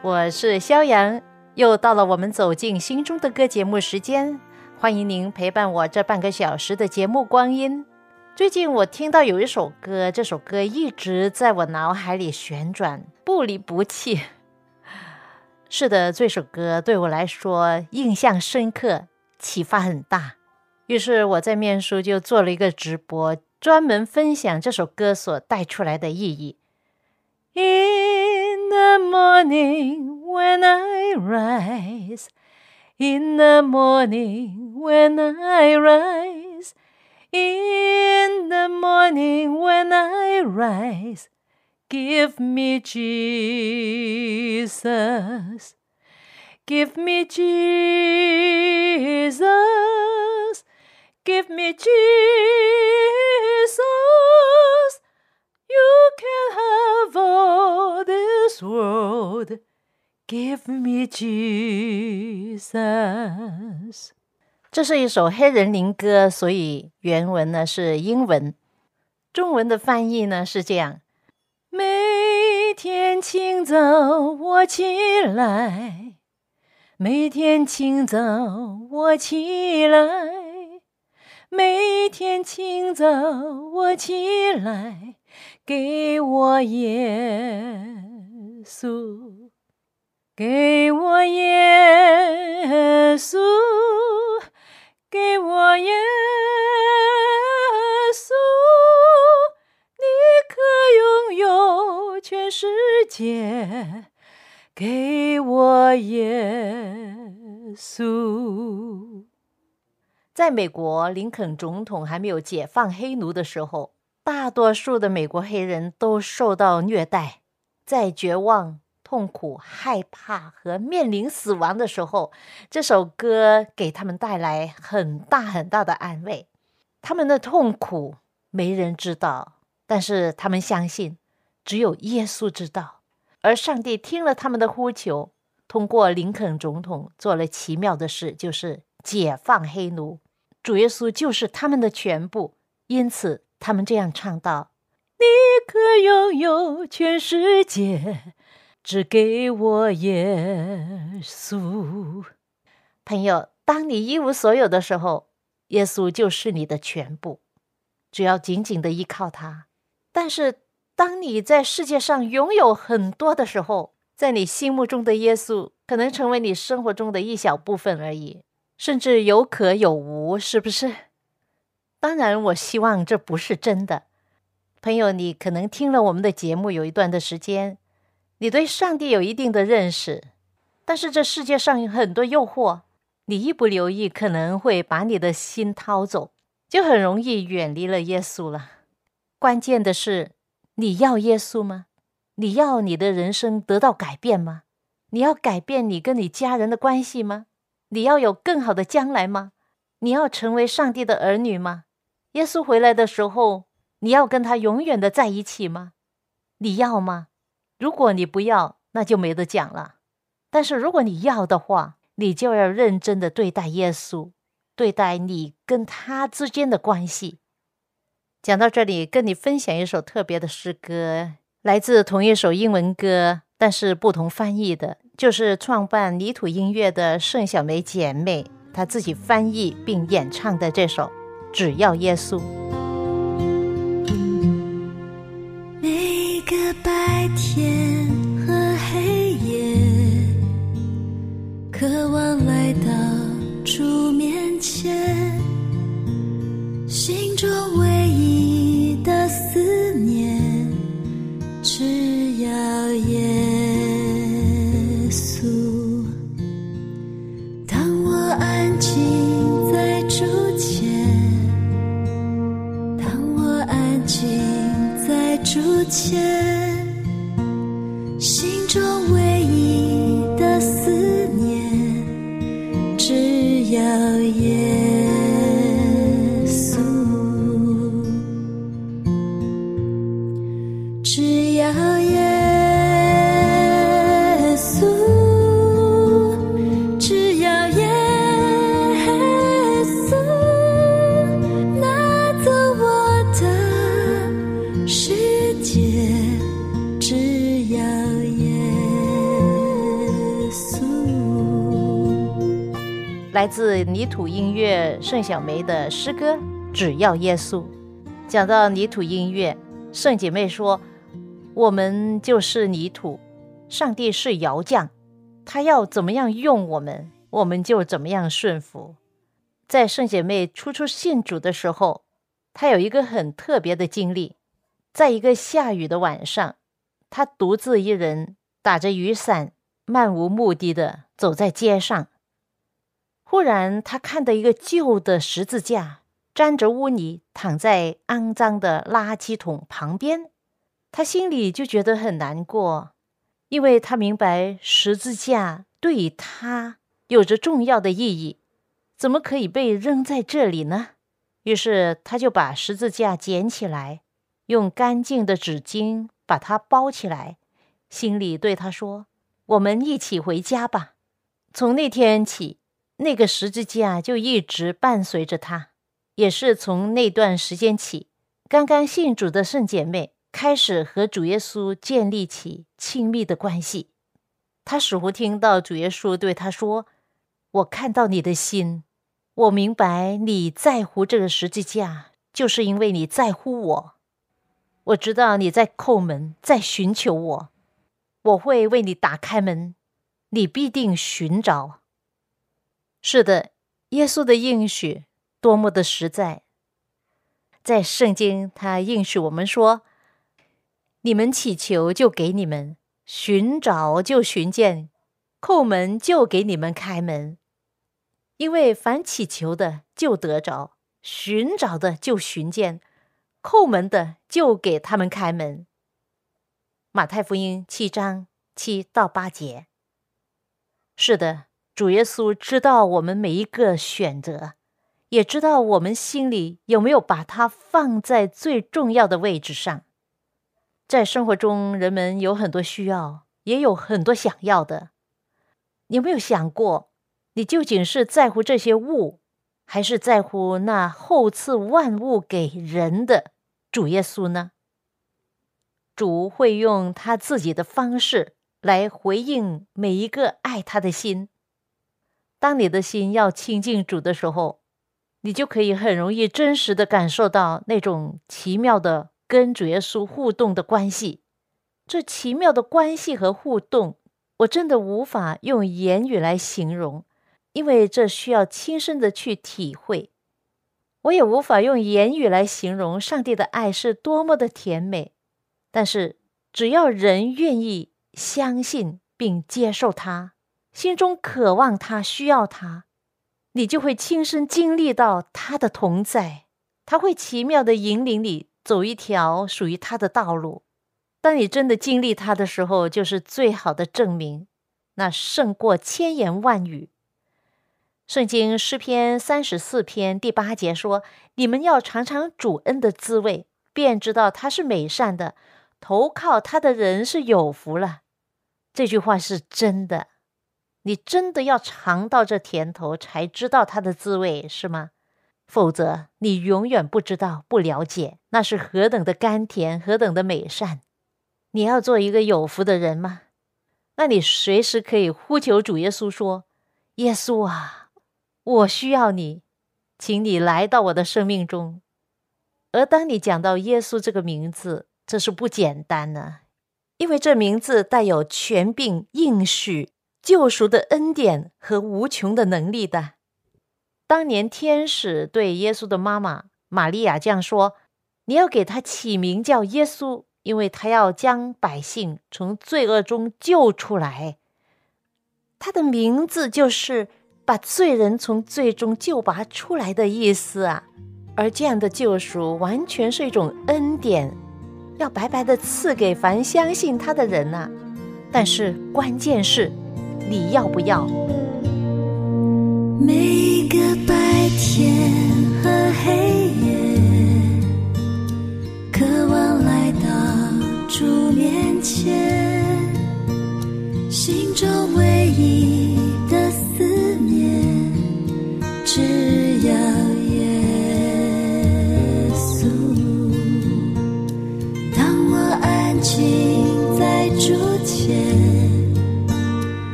我是肖阳，又到了我们走进心中的歌节目时间，欢迎您陪伴我这半个小时的节目光阴。最近我听到有一首歌，这首歌一直在我脑海里旋转，不离不弃。是的，这首歌对我来说印象深刻，启发很大。于是我在面书就做了一个直播，专门分享这首歌所带出来的意义。In the morning when I rise, in the morning when I rise, in the morning when I rise, give me Jesus, give me Jesus, give me Jesus. You can have all this world. Give me Jesus. 这是一首黑人灵歌，所以原文呢是英文，中文的翻译呢是这样：每天清早我起来，每天清早我起来，每天清早我起来。给我耶稣，给我耶稣，给我耶稣，你可拥有全世界。给我耶稣。在美国，林肯总统还没有解放黑奴的时候。大多数的美国黑人都受到虐待，在绝望、痛苦、害怕和面临死亡的时候，这首歌给他们带来很大很大的安慰。他们的痛苦没人知道，但是他们相信只有耶稣知道。而上帝听了他们的呼求，通过林肯总统做了奇妙的事，就是解放黑奴。主耶稣就是他们的全部，因此。他们这样唱道：“你可拥有全世界，只给我耶稣。”朋友，当你一无所有的时候，耶稣就是你的全部，只要紧紧的依靠他。但是，当你在世界上拥有很多的时候，在你心目中的耶稣可能成为你生活中的一小部分而已，甚至有可有无，是不是？当然，我希望这不是真的。朋友，你可能听了我们的节目有一段的时间，你对上帝有一定的认识，但是这世界上有很多诱惑，你一不留意，可能会把你的心掏走，就很容易远离了耶稣了。关键的是，你要耶稣吗？你要你的人生得到改变吗？你要改变你跟你家人的关系吗？你要有更好的将来吗？你要成为上帝的儿女吗？耶稣回来的时候，你要跟他永远的在一起吗？你要吗？如果你不要，那就没得讲了。但是如果你要的话，你就要认真的对待耶稣，对待你跟他之间的关系。讲到这里，跟你分享一首特别的诗歌，来自同一首英文歌，但是不同翻译的，就是创办泥土音乐的盛小梅姐妹她自己翻译并演唱的这首。只要耶稣。来自泥土音乐盛小梅的诗歌《只要耶稣》。讲到泥土音乐，圣姐妹说：“我们就是泥土，上帝是窑匠，他要怎么样用我们，我们就怎么样顺服。”在圣姐妹初初信主的时候，她有一个很特别的经历，在一个下雨的晚上，她独自一人打着雨伞，漫无目的的走在街上。忽然，他看到一个旧的十字架，沾着污泥，躺在肮脏的垃圾桶旁边。他心里就觉得很难过，因为他明白十字架对他有着重要的意义。怎么可以被扔在这里呢？于是他就把十字架捡起来，用干净的纸巾把它包起来，心里对他说：“我们一起回家吧。”从那天起，那个十字架就一直伴随着他。也是从那段时间起，刚刚信主的圣姐妹开始和主耶稣建立起亲密的关系。她似乎听到主耶稣对她说：“我看到你的心。”我明白你在乎这个十字架，就是因为你在乎我。我知道你在叩门，在寻求我，我会为你打开门，你必定寻找。是的，耶稣的应许多么的实在，在圣经他应许我们说：你们祈求就给你们，寻找就寻见，叩门就给你们开门。因为凡祈求的就得着，寻找的就寻见，叩门的就给他们开门。马太福音七章七到八节。是的，主耶稣知道我们每一个选择，也知道我们心里有没有把它放在最重要的位置上。在生活中，人们有很多需要，也有很多想要的。你有没有想过？你究竟是在乎这些物，还是在乎那厚赐万物给人的主耶稣呢？主会用他自己的方式来回应每一个爱他的心。当你的心要亲近主的时候，你就可以很容易真实的感受到那种奇妙的跟主耶稣互动的关系。这奇妙的关系和互动，我真的无法用言语来形容。因为这需要亲身的去体会，我也无法用言语来形容上帝的爱是多么的甜美。但是，只要人愿意相信并接受他，心中渴望他、需要他，你就会亲身经历到他的同在。他会奇妙的引领你走一条属于他的道路。当你真的经历他的时候，就是最好的证明，那胜过千言万语。圣经诗篇三十四篇第八节说：“你们要尝尝主恩的滋味，便知道他是美善的。投靠他的人是有福了。”这句话是真的。你真的要尝到这甜头，才知道它的滋味，是吗？否则，你永远不知道、不了解那是何等的甘甜，何等的美善。你要做一个有福的人吗？那你随时可以呼求主耶稣说：“耶稣啊！”我需要你，请你来到我的生命中。而当你讲到耶稣这个名字，这是不简单呢，因为这名字带有权柄、应许、救赎的恩典和无穷的能力的。当年天使对耶稣的妈妈玛利亚这样说：“你要给他起名叫耶稣，因为他要将百姓从罪恶中救出来。他的名字就是。”把罪人从罪中救拔出来的意思啊，而这样的救赎完全是一种恩典，要白白的赐给凡相信他的人呐。但是关键是，你要不要？每个白天和黑夜，渴望来到主面前，心中唯一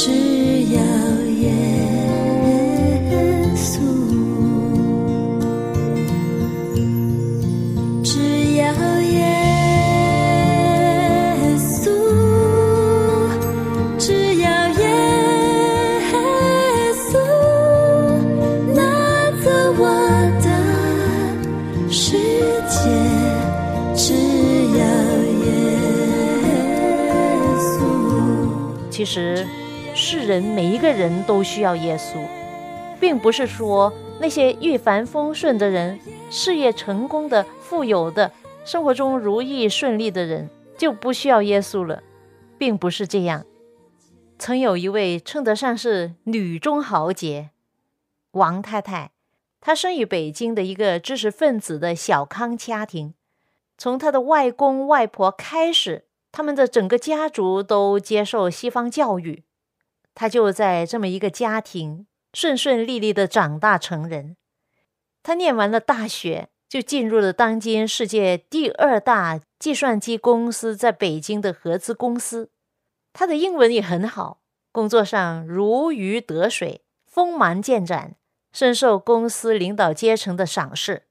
只要耶稣。只要耶稣只要耶稣拿走我的世界只要耶稣。其实人每一个人都需要耶稣，并不是说那些一帆风顺的人、事业成功的、富有的、生活中如意顺利的人就不需要耶稣了，并不是这样。曾有一位称得上是女中豪杰，王太太，她生于北京的一个知识分子的小康家庭。从她的外公外婆开始，他们的整个家族都接受西方教育，他就在这么一个家庭顺顺利利的长大成人。他念完了大学，就进入了当今世界第二大计算机公司在北京的合资公司。他的英文也很好，工作上如鱼得水，锋芒渐展，深受公司领导阶层的赏识，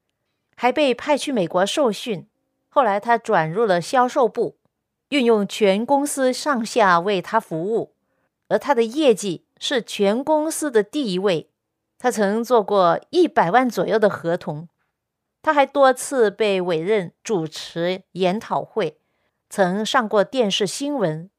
还被派去美国受训。后来他转入了销售部，运用全公司上下为他服务，而他的业绩是全公司的第一位。他曾做过一百万左右的合同，他还多次被委任主持研讨会，曾上过电视新闻。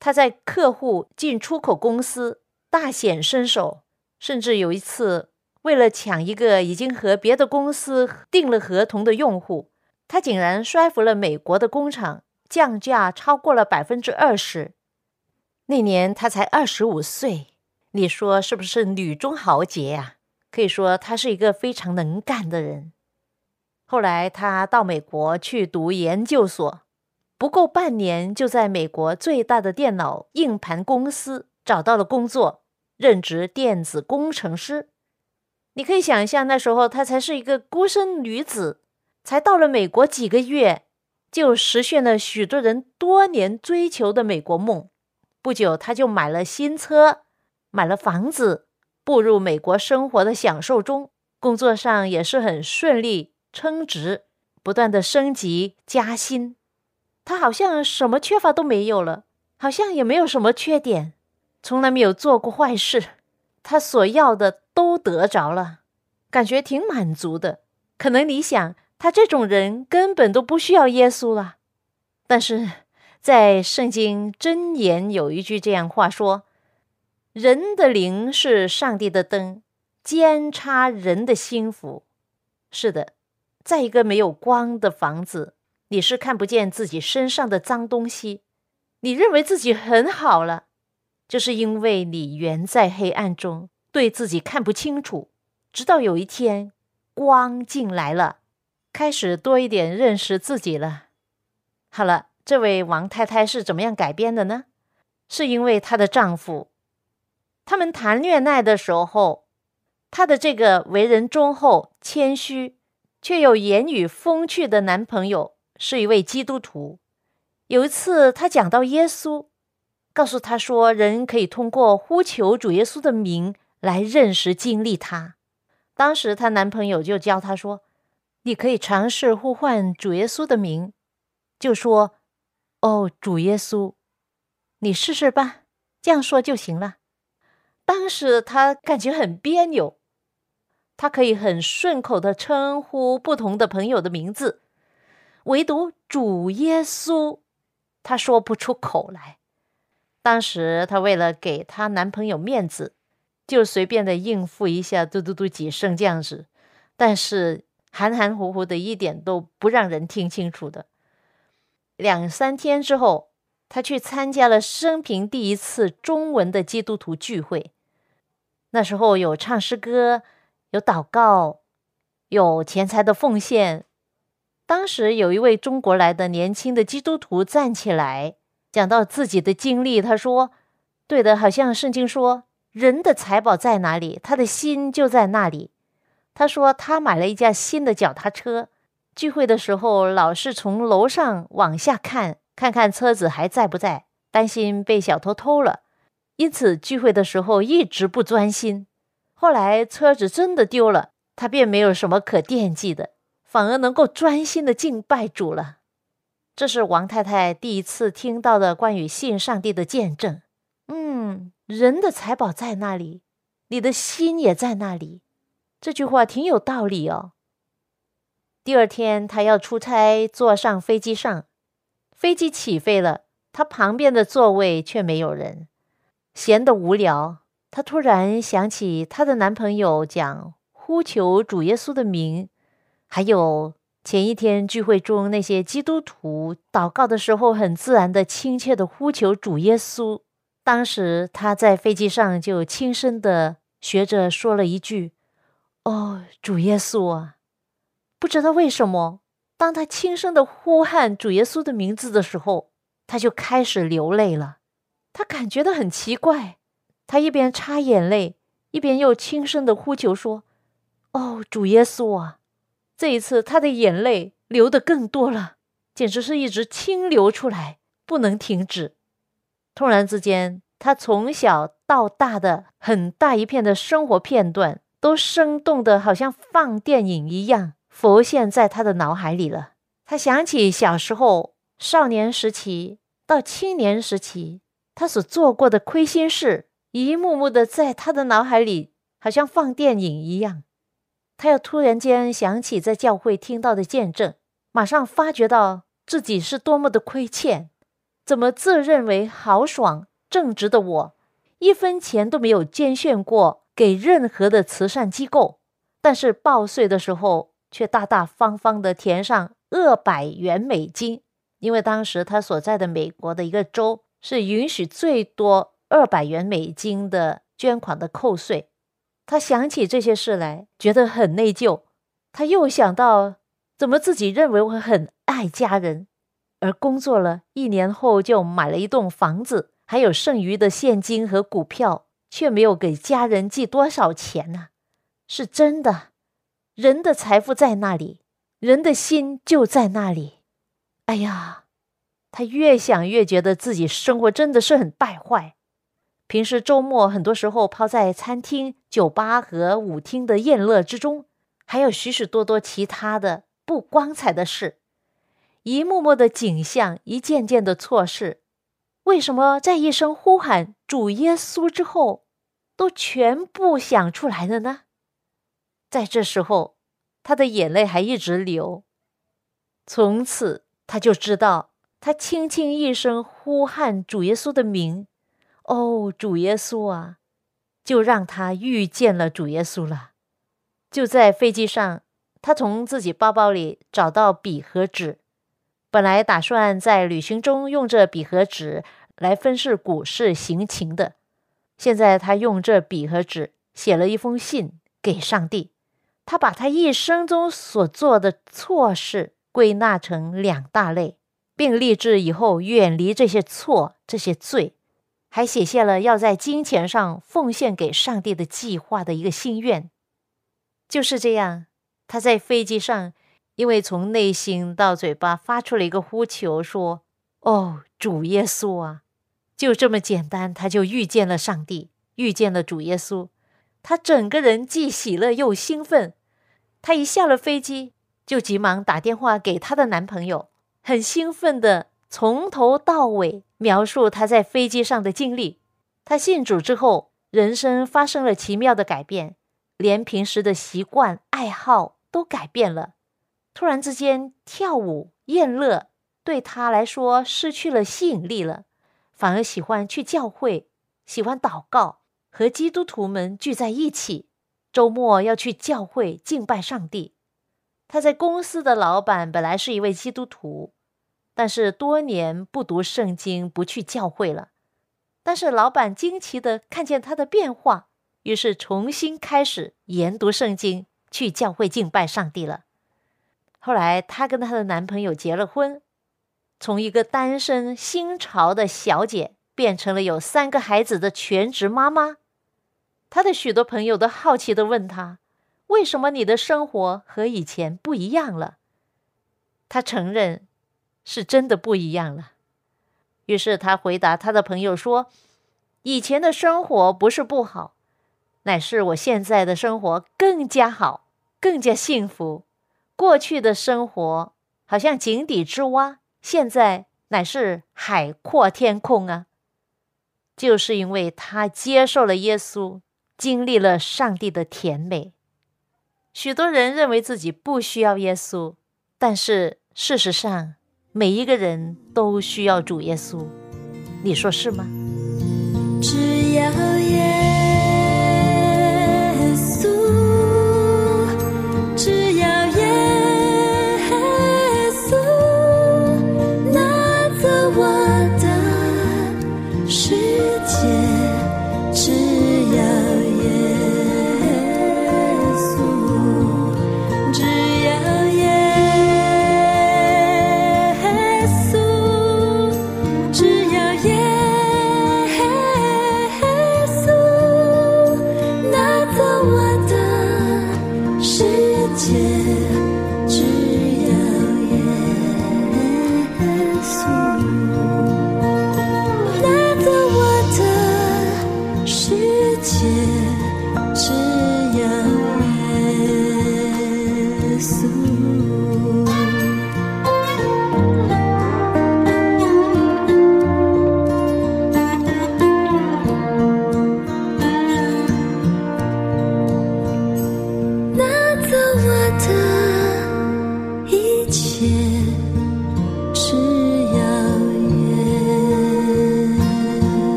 他在客户进出口公司大显身手，甚至有一次为了抢一个已经和别的公司订了合同的用户，他竟然说服了美国的工厂降价超过了百分之二十。那年她才二十五岁，你说是不是女中豪杰呀？可以说她是一个非常能干的人。后来她到美国去读研究所。不够半年，就在美国最大的电脑硬盘公司找到了工作，任职电子工程师。你可以想象，那时候她才是一个孤身女子，才到了美国几个月，就实现了许多人多年追求的美国梦。不久，他就买了新车，买了房子，步入美国生活的享受中。工作上也是很顺利，称职，不断的升级加薪。他好像什么缺乏都没有了，好像也没有什么缺点，从来没有做过坏事。他所要的都得着了，感觉挺满足的。可能你想，他这种人根本都不需要耶稣了。但是在圣经箴言有一句这样话说：“人的灵是上帝的灯，监察人的心腹。”是的，在一个没有光的房子。你是看不见自己身上的脏东西，你认为自己很好了，就是因为你原在黑暗中，对自己看不清楚。直到有一天，光进来了，开始多一点认识自己了。好了，这位王太太是怎么样改编的呢？是因为她的丈夫，他们谈恋爱的时候，她的这个为人忠厚、谦虚，却又言语风趣的男朋友。是一位基督徒。有一次，他讲到耶稣，告诉他说，人可以通过呼求主耶稣的名来认识、经历他。当时，她男朋友就教她说：“你可以尝试呼唤主耶稣的名，就说‘哦，主耶稣’，你试试吧，这样说就行了。”当时她感觉很别扭，她可以很顺口的称呼不同的朋友的名字。唯独主耶稣，她说不出口来。当时她为了给她男朋友面子，就随便的应付一下，嘟嘟嘟几声这样子，但是含含糊糊的，一点都不让人听清楚的。两三天之后，他去参加了生平第一次中文的基督徒聚会。那时候有唱诗歌，有祷告，有钱财的奉献。当时有一位中国来的年轻的基督徒站起来，讲到自己的经历。他说：“对的，好像圣经说，人的财宝在哪里，他的心就在那里。”他说他买了一架新的脚踏车，聚会的时候老是从楼上往下看，看看车子还在不在，担心被小偷偷了，因此聚会的时候一直不专心。后来车子真的丢了，他便没有什么可惦记的。反而能够专心的敬拜主了，这是王太太第一次听到的关于信上帝的见证。嗯，人的财宝在那里，你的心也在那里。这句话挺有道理哦。第二天，他要出差，坐上飞机上，飞机起飞了，他旁边的座位却没有人。闲得无聊，她突然想起她的男朋友讲呼求主耶稣的名，还有前一天聚会中那些基督徒祷告的时候很自然的亲切的呼求主耶稣。当时她在飞机上就轻声的学着说了一句：“哦，主耶稣啊！”不知道为什么，当他轻声的呼喊主耶稣的名字的时候，他就开始流泪了。他感觉到很奇怪，他一边擦眼泪，一边又轻声的呼求说：“哦，主耶稣啊！”这一次，他的眼泪流得更多了，简直是一直清流出来，不能停止。突然之间，他从小到大的很大一片的生活片段，都生动的，好像放电影一样。浮现在他的脑海里了。他想起小时候、少年时期到青年时期，他所做过的亏心事，一幕幕的在他的脑海里，好像放电影一样。他又突然间想起在教会听到的见证，马上发觉到自己是多么的亏欠。怎么自认为豪爽正直的我，一分钱都没有捐献过给任何的慈善机构，但是报税的时候。却大大方方的填上二百元美金，因为当时他所在的美国的一个州是允许最多二百元美金的捐款的扣税。他想起这些事来，觉得很内疚。他又想到，怎么自己认为我很爱家人，而工作了一年后就买了一栋房子，还有剩余的现金和股票，却没有给家人寄多少钱呢？是真的。人的财富在那里，人的心就在那里。哎呀，他越想越觉得自己生活真的是很败坏。平时周末很多时候泡在餐厅、酒吧和舞厅的宴乐之中，还有许许多多其他的不光彩的事，一幕幕的景象，一件件的错事。为什么在一声呼喊主耶稣之后，都全部想出来了呢？在这时候，他的眼泪还一直流。从此，他就知道，他轻轻一声呼喊主耶稣的名，“哦，主耶稣啊！”就让他遇见了主耶稣了。就在飞机上，他从自己包包里找到笔和纸，本来打算在旅行中用这笔和纸来分饰股市行情的，现在他用这笔和纸写了一封信给上帝。他把他一生中所做的错事归纳成两大类，并立志以后远离这些错、这些罪，还写下了要在金钱上奉献给上帝的计划的一个心愿。就是这样，他在飞机上，因为从内心到嘴巴发出了一个呼求，说：“哦，主耶稣啊！”就这么简单，他就遇见了上帝，遇见了主耶稣。他整个人既喜乐又兴奋。她一下了飞机，就急忙打电话给她的男朋友，很兴奋的从头到尾描述她在飞机上的经历。她信主之后，人生发生了奇妙的改变，连平时的习惯爱好都改变了。突然之间，跳舞宴乐对她来说失去了吸引力了，反而喜欢去教会，喜欢祷告，和基督徒们聚在一起。周末要去教会敬拜上帝。他在公司的老板本来是一位基督徒，但是多年不读圣经，不去教会了。但是老板惊奇的看见他的变化，于是重新开始研读圣经，去教会敬拜上帝了。后来，她跟她的男朋友结了婚，从一个单身新潮的小姐，变成了有三个孩子的全职妈妈。他的许多朋友都好奇的问他：“为什么你的生活和以前不一样了？”他承认是真的不一样了。于是他回答他的朋友说：“以前的生活不是不好，乃是我现在的生活更加好，更加幸福。过去的生活好像井底之蛙，现在乃是海阔天空啊！就是因为他接受了耶稣。”经历了上帝的甜美，许多人认为自己不需要耶稣，但是事实上，每一个人都需要主耶稣。你说是吗？只要耶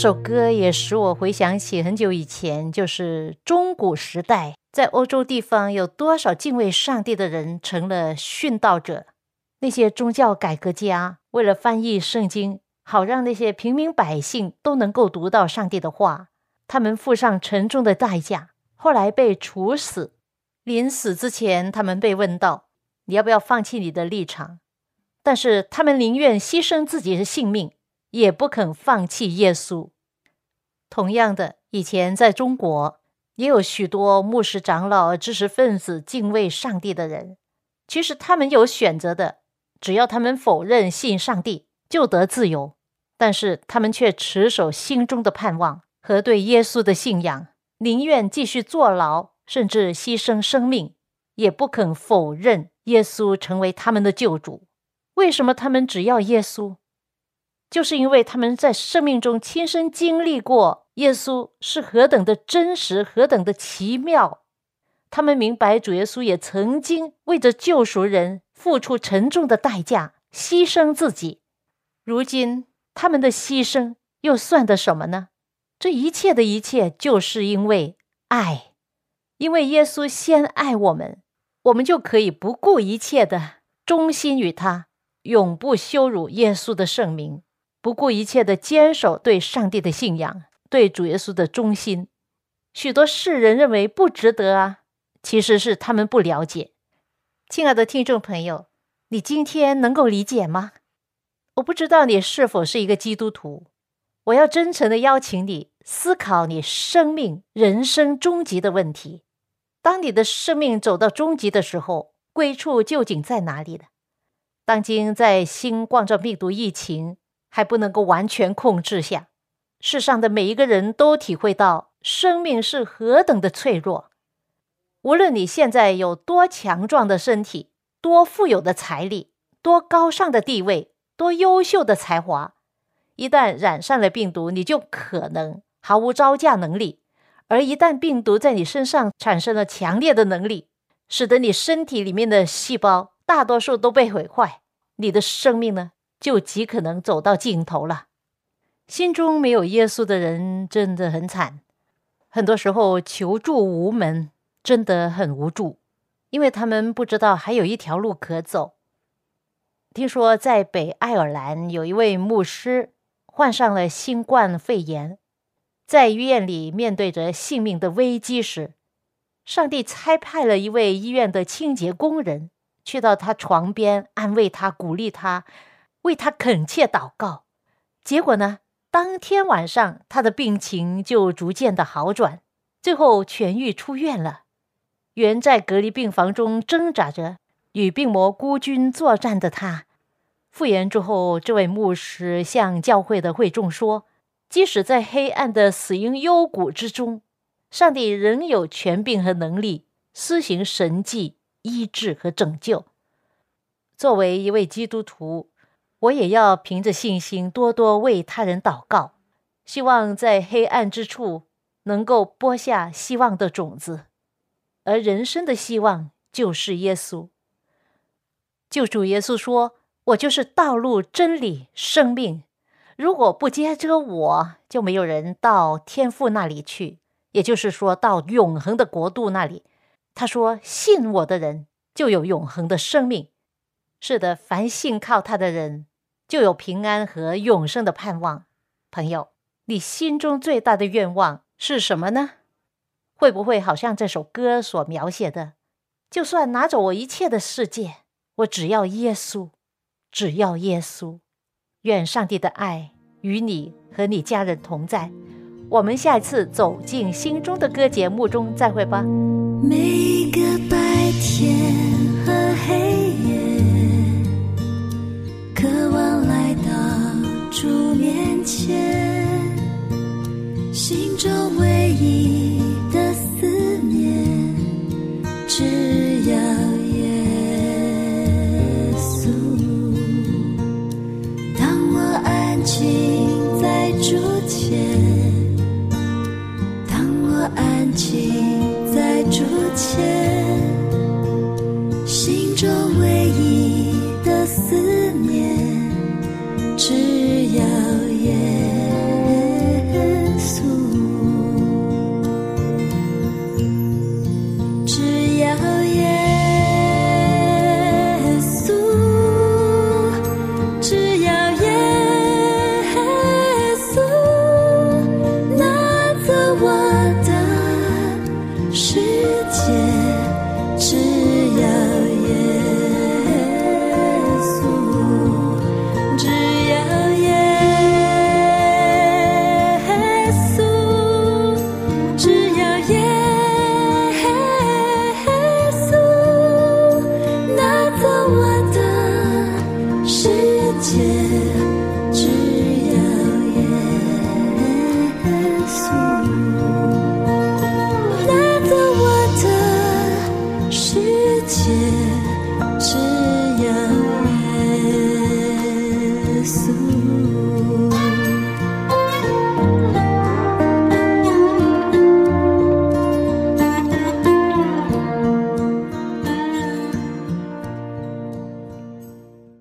这首歌也使我回想起很久以前，就是中古时代，在欧洲地方有多少敬畏上帝的人成了殉道者。那些宗教改革家为了翻译圣经，好让那些平民百姓都能够读到上帝的话，他们付上沉重的代价，后来被处死。临死之前，他们被问到：“你要不要放弃你的立场？”但是他们宁愿牺牲自己的性命，也不肯放弃耶稣。同样的，以前在中国也有许多牧师长老、知识分子敬畏上帝的人，其实他们有选择的，只要他们否认信上帝，就得自由。但是他们却持守心中的盼望和对耶稣的信仰，宁愿继续坐牢，甚至牺牲生命，也不肯否认耶稣成为他们的救主。为什么他们只要耶稣？就是因为他们在生命中亲身经历过耶稣是何等的真实，何等的奇妙。他们明白主耶稣也曾经为着救赎人付出沉重的代价，牺牲自己。如今他们的牺牲又算得什么呢？这一切的一切，就是因为爱，因为耶稣先爱我们，我们就可以不顾一切的忠心于他，永不羞辱耶稣的圣名。不顾一切的坚守对上帝的信仰，对主耶稣的忠心。许多世人认为不值得啊，其实是他们不了解。亲爱的听众朋友，你今天能够理解吗？我不知道你是否是一个基督徒。我要真诚的邀请你思考你生命、人生终极的问题。当你的生命走到终极的时候，归处究竟在哪里呢？当今在新冠状病毒疫情还不能够完全控制下，世上的每一个人都体会到生命是何等的脆弱。无论你现在有多强壮的身体、多富有的财力、多高尚的地位、多优秀的才华，一旦染上了病毒，你就可能毫无招架能力；而一旦病毒在你身上产生了强烈的能力，使得你身体里面的细胞大多数都被毁坏，你的生命呢？就极可能走到尽头了。心中没有耶稣的人真的很惨，很多时候求助无门，真的很无助，因为他们不知道还有一条路可走。听说在北爱尔兰有一位牧师患上了新冠肺炎，在医院里面对着性命的危机时，上帝差派了一位医院的清洁工人去到他床边安慰他、鼓励他。为他恳切祷告，结果呢？当天晚上，他的病情就逐渐的好转，最后痊愈出院了。原在隔离病房中挣扎着与病魔孤军作战的他，复原之后，这位牧师向教会的会众说：“即使在黑暗的死荫幽谷之中，上帝仍有权柄和能力施行神迹、医治和拯救。”作为一位基督徒。我也要凭着信心，多多为他人祷告，希望在黑暗之处能够播下希望的种子。而人生的希望就是耶稣。救主耶稣说：“我就是道路、真理、生命。如果不接着我，就没有人到天父那里去，也就是说，到永恒的国度那里。他说：“信我的人就有永恒的生命。”是的，凡信靠他的人，就有平安和永生的盼望。朋友，你心中最大的愿望是什么呢？会不会好像这首歌所描写的？就算拿走我一切的世界，我只要耶稣，只要耶稣。愿上帝的爱与你和你家人同在。我们下一次走进心中的歌节目中再会吧。